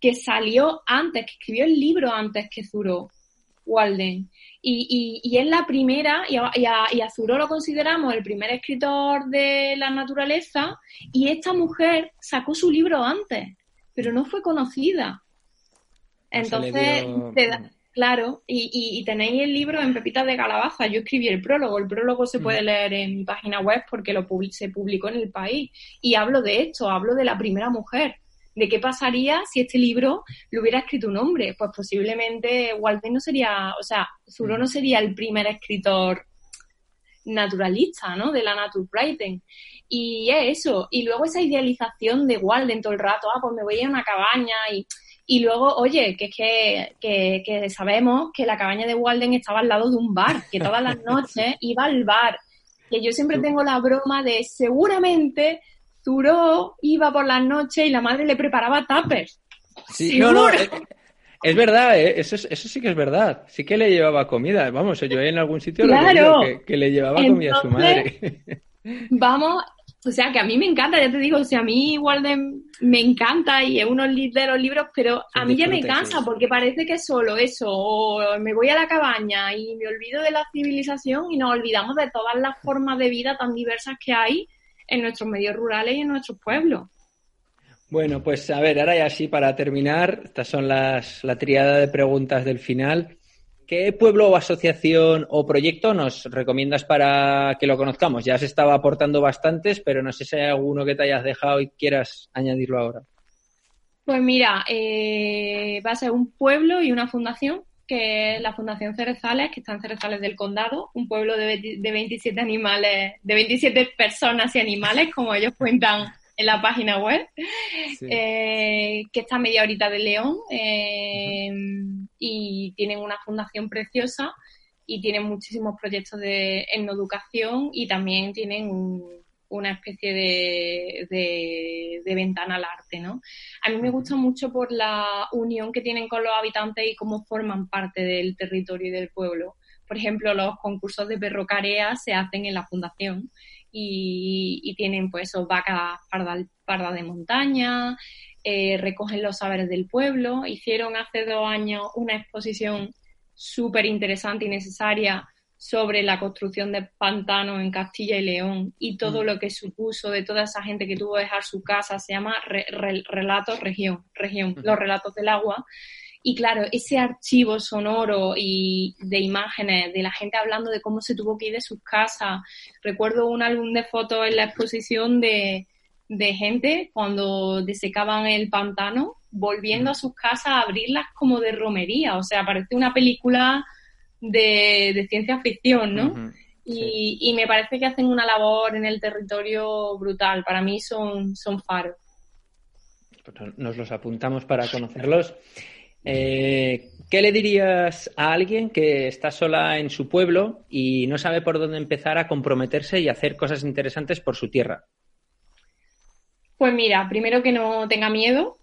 que salió antes, que escribió el libro antes que Zuro, Walden. Y, y, y es la primera, y a, y, a, y a lo consideramos el primer escritor de la naturaleza, y esta mujer sacó su libro antes, pero no fue conocida. Entonces, dio- te da- claro, y, y- y tenéis el libro en Pepitas de Calabaza. Yo escribí el prólogo, el prólogo se puede leer en mi página web porque lo se publicó en el país. Y hablo de esto, hablo de la primera mujer. ¿De qué pasaría si este libro lo hubiera escrito un hombre? Pues posiblemente Walden no sería, o sea, Zuro no sería el primer escritor naturalista, ¿no? De la naturwriting. Y es eso. Y luego esa idealización de Walden todo el rato, ah, pues me voy a una cabaña y, y luego, oye, que es que, que, que sabemos que la cabaña de Walden estaba al lado de un bar, que todas las noches iba al bar. Que yo siempre tengo la broma de seguramente Zuro iba por las noches y la madre le preparaba tuppers. Sí, no, eh, es verdad, eh, eso, es- eso sí que es verdad. Sí que le llevaba comida. Vamos, yo en algún sitio lo Claro. leído, que, que le llevaba comida a su madre. Vamos, o sea, que a mí me encanta, ya te digo, o sea, a mí Walden me encanta y es uno de los libros, pero a mí ya me cansa porque parece que solo eso, o me voy a la cabaña y me olvido de la civilización y nos olvidamos de todas las formas de vida tan diversas que hay en nuestros medios rurales y en nuestros pueblos. Bueno, pues a ver, ahora ya sí, para terminar, estas son las, la triada de preguntas del final. ¿Qué pueblo o asociación o proyecto nos recomiendas para que lo conozcamos? Ya has estado aportando bastantes, pero no sé si hay alguno que te hayas dejado y quieras añadirlo ahora. Pues mira, eh, va a ser un pueblo y una fundación, que es la Fundación Cerezales, que está en Cerezales del Condado, un pueblo de, 20 de 27 animales, de 27 personas y animales, como ellos cuentan en la página web, Sí. eh, que está a media horita de León eh, y tienen una fundación preciosa y tienen muchísimos proyectos de educación y también tienen un- una especie de, de- de ventana al arte, ¿no? A mí me gusta mucho por la unión que tienen con los habitantes y cómo forman parte del territorio y del pueblo. Por ejemplo, los concursos de perrocarea se hacen en la fundación y, y tienen pues esos vacas parda, parda de montaña, eh, recogen los saberes del pueblo. Hicieron hace dos años una exposición súper interesante y necesaria sobre la construcción de pantanos en Castilla y León y todo Mm. lo que supuso de toda esa gente que tuvo que dejar su casa, se llama Re- Re- Relatos Región, región los relatos del agua. Y claro, ese archivo sonoro y de imágenes de la gente hablando de cómo se tuvo que ir de sus casas. Recuerdo un álbum de fotos en la exposición de, de gente cuando desecaban el pantano, volviendo a sus casas a abrirlas como de romería. O sea, parece una película de, de ciencia ficción, ¿no? Y, y me parece que hacen una labor en el territorio brutal. Para mí son, son faros. Pues nos los apuntamos para conocerlos. Eh, ¿Qué le dirías a alguien que está sola en su pueblo y no sabe por dónde empezar a comprometerse y hacer cosas interesantes por su tierra? Pues mira, primero que no tenga miedo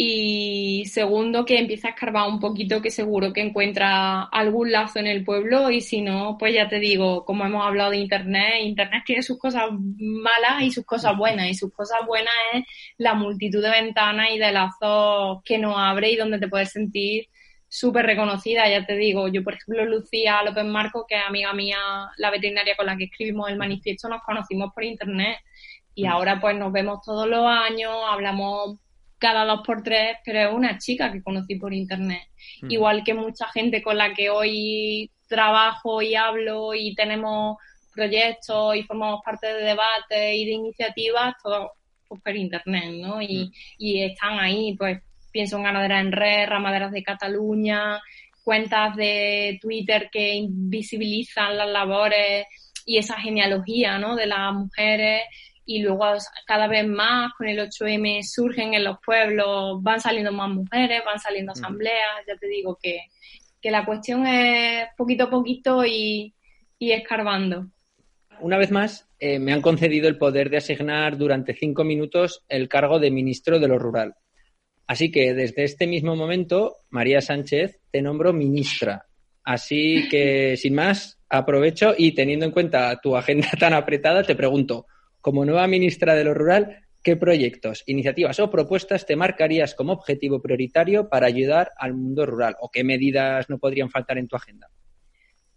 y segundo que empiece a escarbar un poquito que seguro que encuentra algún lazo en el pueblo. Y si no, pues ya te digo, como hemos hablado de Internet, Internet tiene sus cosas malas y sus cosas buenas. Y sus cosas buenas es la multitud de ventanas y de lazos que nos abre y donde te puedes sentir súper reconocida, ya te digo, yo por ejemplo Lucía López Marco, que es amiga mía, la veterinaria con la que escribimos el manifiesto, nos conocimos por internet. Y ahora pues nos vemos todos los años, hablamos cada dos por tres, pero es una chica que conocí por internet. Mm. Igual que mucha gente con la que hoy trabajo y hablo y tenemos proyectos y formamos parte de debates y de iniciativas, todo pues, por internet, ¿no? Y, y están ahí, pues pienso en Ganaderas en Red, Ramaderas de Cataluña, cuentas de Twitter que invisibilizan las labores y esa genealogía, ¿no? De las mujeres y luego cada vez más con el 8M surgen en los pueblos, van saliendo más mujeres, van saliendo asambleas, ya te digo que, que la cuestión es poquito a poquito y, y escarbando. una vez más, eh, me han concedido el poder de asignar durante cinco minutos el cargo de ministro de lo rural. Así que desde este mismo momento, María Sánchez, te nombro ministra. Así que, sin más, aprovecho y teniendo en cuenta tu agenda tan apretada, te pregunto, como nueva ministra de lo rural, ¿qué proyectos, iniciativas o propuestas te marcarías como objetivo prioritario para ayudar al mundo rural? ¿O qué medidas no podrían faltar en tu agenda?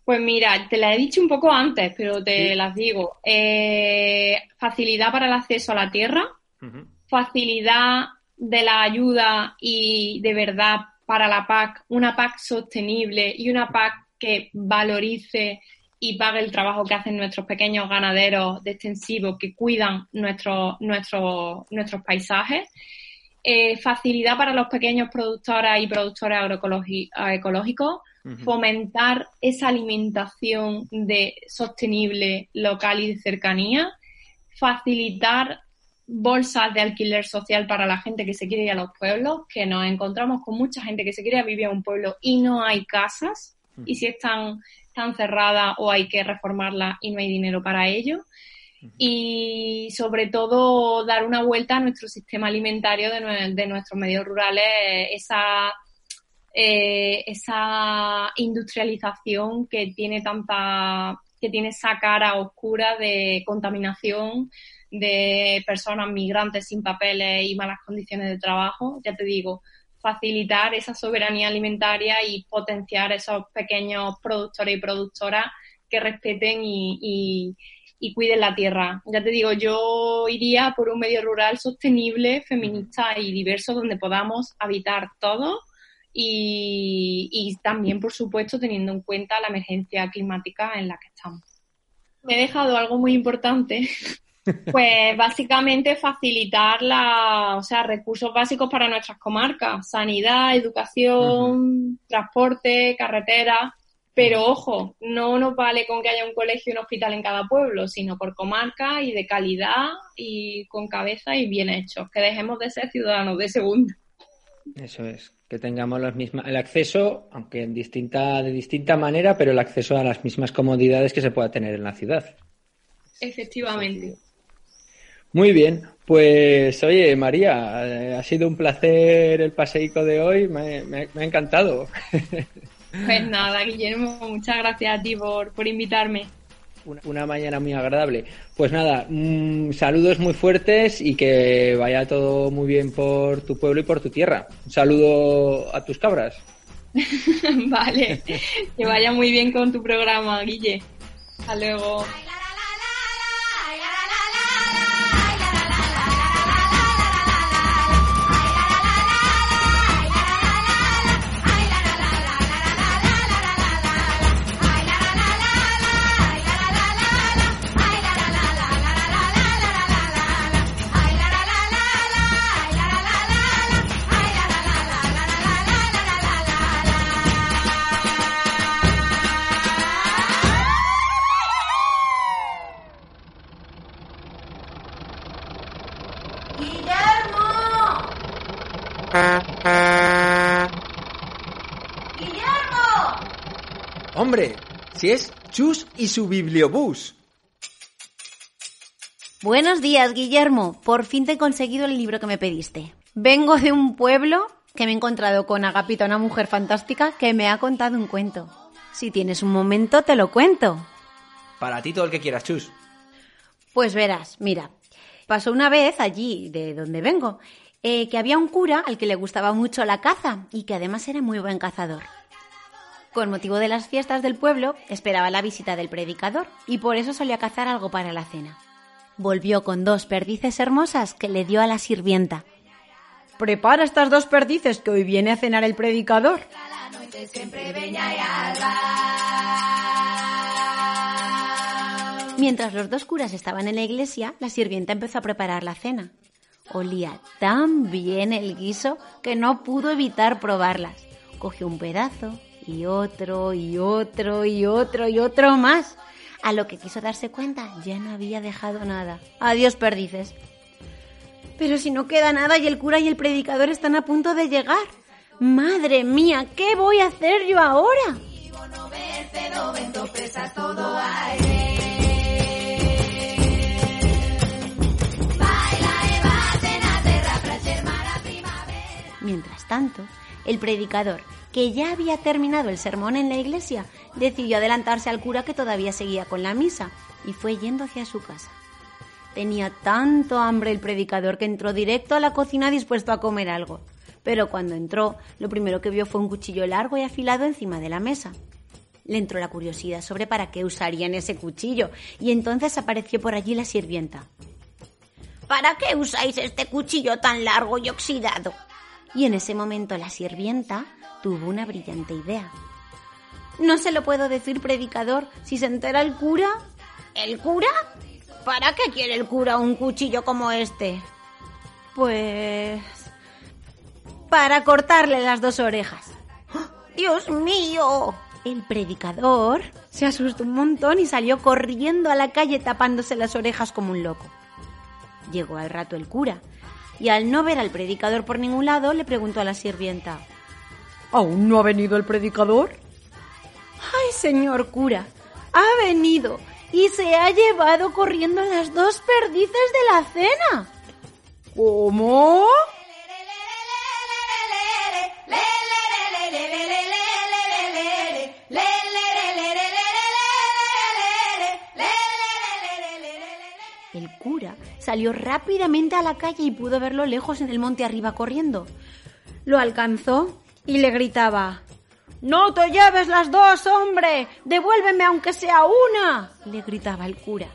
Pues mira, te la he dicho un poco antes, pero te las digo. Eh, facilidad para el acceso a la tierra, facilidad de la ayuda y de verdad para la PAC, una PAC sostenible y una PAC que valorice y pague el trabajo que hacen nuestros pequeños ganaderos de extensivo que cuidan nuestros nuestros nuestros paisajes. Eh, facilidad para los pequeños productores y productores agroecológicos, fomentar esa alimentación de sostenible, local y de cercanía, facilitar bolsas de alquiler social para la gente que se quiere ir a los pueblos, que nos encontramos con mucha gente que se quiere vivir a un pueblo y no hay casas, y si están, están cerradas o hay que reformarlas y no hay dinero para ello. Y sobre todo dar una vuelta a nuestro sistema alimentario de, de nuestros medios rurales, esa, eh, esa industrialización que tiene tanta, que tiene esa cara oscura de contaminación, de personas migrantes sin papeles y malas condiciones de trabajo, ya te digo, facilitar esa soberanía alimentaria y potenciar esos pequeños productores y productoras que respeten y, cuiden la tierra. Ya te digo, yo iría por un medio rural sostenible, feminista y diverso donde podamos habitar todos y, y también, por supuesto, teniendo en cuenta la emergencia climática en la que estamos. Me he dejado algo muy importante Pues básicamente facilitar la, o sea, recursos básicos para nuestras comarcas, sanidad, educación, transporte, carretera, pero ojo, no nos vale con que haya un colegio y un hospital en cada pueblo, sino por comarca y de calidad y con cabeza y bien hechos, que dejemos de ser ciudadanos de segunda. Eso es, que tengamos los mismos, el acceso, aunque en distinta, de distinta manera, pero el acceso a las mismas comodidades que se pueda tener en la ciudad. Efectivamente. Muy bien, pues oye María, eh, ha sido un placer el paseico de hoy, me, ha encantado. Pues nada, Guillermo, muchas gracias a ti por, invitarme. Una, mañana muy agradable. Pues nada, mm, saludos muy fuertes y que vaya todo muy bien por tu pueblo y por tu tierra. Un saludo a tus cabras. vale, que vaya muy bien con tu programa, Guille. Hasta luego. Hombre, si es Chus y su bibliobús. Buenos días, Guillermo. Por fin te he conseguido el libro que me pediste. Vengo de un pueblo que me he encontrado con Agapita, una mujer fantástica que me ha contado un cuento. Si tienes un momento, te lo cuento. Para ti todo el que quieras, Chus. Pues verás, mira, pasó una vez allí, de donde vengo, eh, que había un cura al que le gustaba mucho la caza y que además era muy buen cazador. Con motivo de las fiestas del pueblo, esperaba la visita del predicador y por eso solía cazar algo para la cena. Volvió con dos perdices hermosas que le dio a la sirvienta. Prepara estas dos perdices que hoy viene a cenar el predicador. Mientras los dos curas estaban en la iglesia, la sirvienta empezó a preparar la cena. Olía tan bien el guiso que no pudo evitar probarlas. Cogió un pedazo, y otro y otro y otro y otro más. A lo que quiso darse cuenta, ya no había dejado nada. Adiós perdices. Pero si no queda nada y el cura y el predicador están a punto de llegar. Madre mía, ¿qué voy a hacer yo ahora? Mientras tanto, el predicador que ya había terminado el sermón en la iglesia, decidió adelantarse al cura que todavía seguía con la misa y fue yendo hacia su casa. Tenía tanto hambre el predicador que entró directo a la cocina dispuesto a comer algo. Pero cuando entró, lo primero que vio fue un cuchillo largo y afilado encima de la mesa. Le entró la curiosidad sobre para qué usarían ese cuchillo y entonces apareció por allí la sirvienta. ¿Para qué usáis este cuchillo tan largo y oxidado? Y en ese momento la sirvienta tuvo una brillante idea. No se lo puedo decir, predicador. Si se entera el cura. ¿El cura? ¿Para qué quiere el cura un cuchillo como este? Pues... Para cortarle las dos orejas. ¡Oh, ¡Dios mío! El predicador se asustó un montón y salió corriendo a la calle tapándose las orejas como un loco. Llegó al rato el cura y al no ver al predicador por ningún lado le preguntó a la sirvienta ¿Aún no ha venido el predicador? Ay, señor cura, ha venido y se ha llevado corriendo las dos perdices de la cena. ¿Cómo? El cura salió rápidamente a la calle y pudo verlo lejos en el monte arriba corriendo. Lo alcanzó y le gritaba No te lleves las dos, hombre. Devuélveme aunque sea una. le gritaba el cura.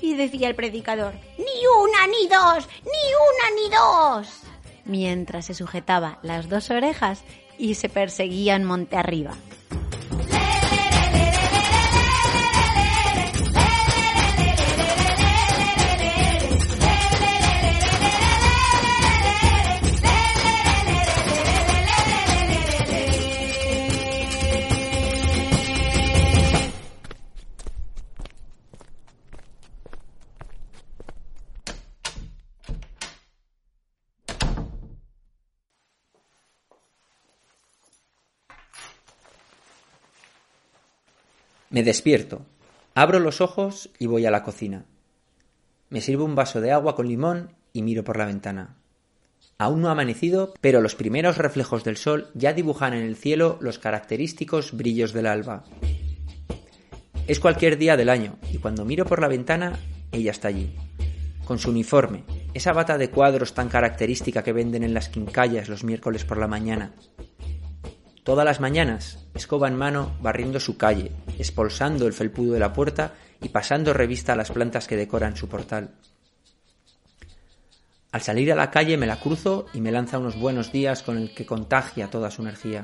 Y decía el predicador Ni una ni dos, ni una ni dos. Mientras se sujetaba las dos orejas y se perseguían monte arriba. Me despierto, abro los ojos y voy a la cocina. Me sirvo un vaso de agua con limón y miro por la ventana. Aún no ha amanecido, pero los primeros reflejos del sol ya dibujan en el cielo los característicos brillos del alba. Es cualquier día del año, y cuando miro por la ventana, ella está allí. Con su uniforme, esa bata de cuadros tan característica que venden en las quincallas los miércoles por la mañana, Todas las mañanas, escoba en mano, barriendo su calle, expulsando el felpudo de la puerta y pasando revista a las plantas que decoran su portal. Al salir a la calle me la cruzo y me lanza unos buenos días con el que contagia toda su energía.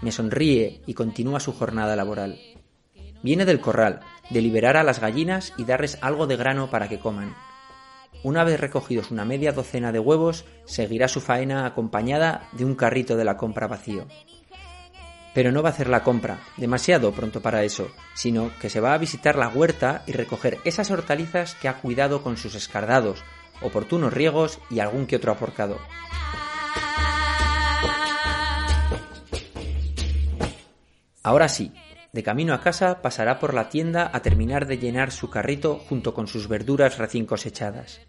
Me sonríe y continúa su jornada laboral. Viene del corral, de liberar a las gallinas y darles algo de grano para que coman. Una vez recogidos una media docena de huevos, seguirá su faena acompañada de un carrito de la compra vacío pero no va a hacer la compra, demasiado pronto para eso, sino que se va a visitar la huerta y recoger esas hortalizas que ha cuidado con sus escardados, oportunos riegos y algún que otro aporcado. Ahora sí, de camino a casa pasará por la tienda a terminar de llenar su carrito junto con sus verduras recién cosechadas.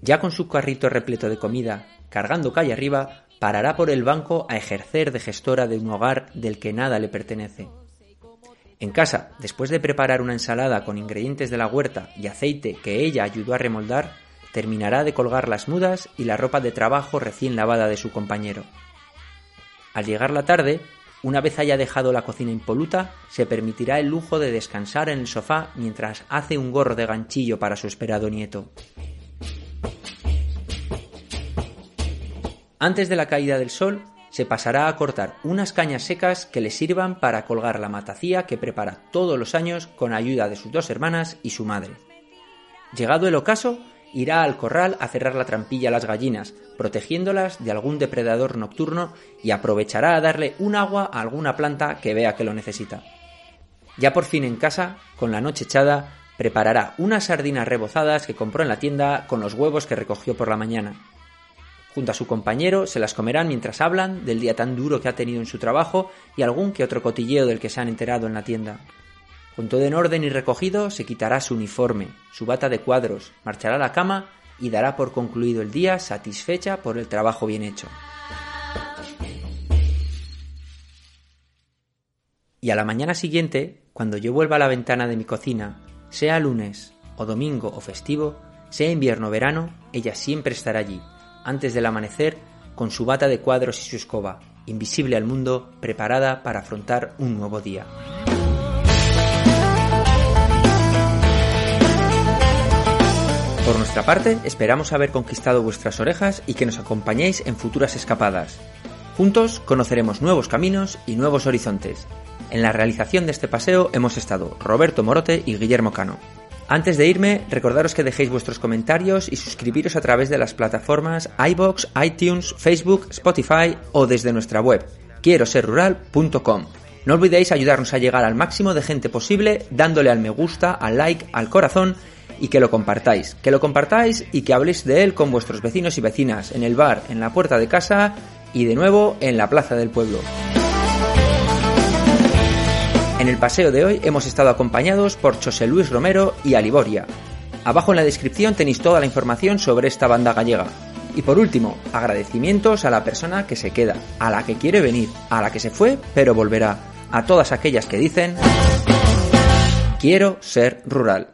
Ya con su carrito repleto de comida, cargando calle arriba, parará por el banco a ejercer de gestora de un hogar del que nada le pertenece. En casa, después de preparar una ensalada con ingredientes de la huerta y aceite que ella ayudó a remoldar, terminará de colgar las mudas y la ropa de trabajo recién lavada de su compañero. Al llegar la tarde, una vez haya dejado la cocina impoluta, se permitirá el lujo de descansar en el sofá mientras hace un gorro de ganchillo para su esperado nieto. Antes de la caída del sol, se pasará a cortar unas cañas secas que le sirvan para colgar la matacía que prepara todos los años con ayuda de sus dos hermanas y su madre. Llegado el ocaso, irá al corral a cerrar la trampilla a las gallinas, protegiéndolas de algún depredador nocturno y aprovechará a darle un agua a alguna planta que vea que lo necesita. Ya por fin en casa, con la noche echada, preparará unas sardinas rebozadas que compró en la tienda con los huevos que recogió por la mañana Junto a su compañero se las comerán mientras hablan del día tan duro que ha tenido en su trabajo y algún que otro cotilleo del que se han enterado en la tienda. Con todo en orden y recogido, se quitará su uniforme, su bata de cuadros, marchará a la cama y dará por concluido el día satisfecha por el trabajo bien hecho. Y a la mañana siguiente, cuando yo vuelva a la ventana de mi cocina, sea lunes o domingo o festivo, sea invierno o verano, ella siempre estará allí, antes del amanecer, con su bata de cuadros y su escoba, invisible al mundo, preparada para afrontar un nuevo día. Por nuestra parte, esperamos haber conquistado vuestras orejas y que nos acompañéis en futuras escapadas. Juntos conoceremos nuevos caminos y nuevos horizontes. En la realización de este paseo hemos estado Roberto Morote y Guillermo Cano. Antes de irme, recordaros que dejéis vuestros comentarios y suscribiros a través de las plataformas iBox, iTunes, Facebook, Spotify o desde nuestra web quiero ser rural.com. No olvidéis ayudarnos a llegar al máximo de gente posible dándole al me gusta, al like, al corazón y que lo compartáis. Que lo compartáis y que habléis de él con vuestros vecinos y vecinas, en el bar, en la puerta de casa y de nuevo en la plaza del pueblo. En el paseo de hoy hemos estado acompañados por José Luis Romero y Aliboria. Abajo en la descripción tenéis toda la información sobre esta banda gallega. Y por último, agradecimientos a la persona que se queda, a la que quiere venir, a la que se fue pero volverá, a todas aquellas que dicen quiero ser rural.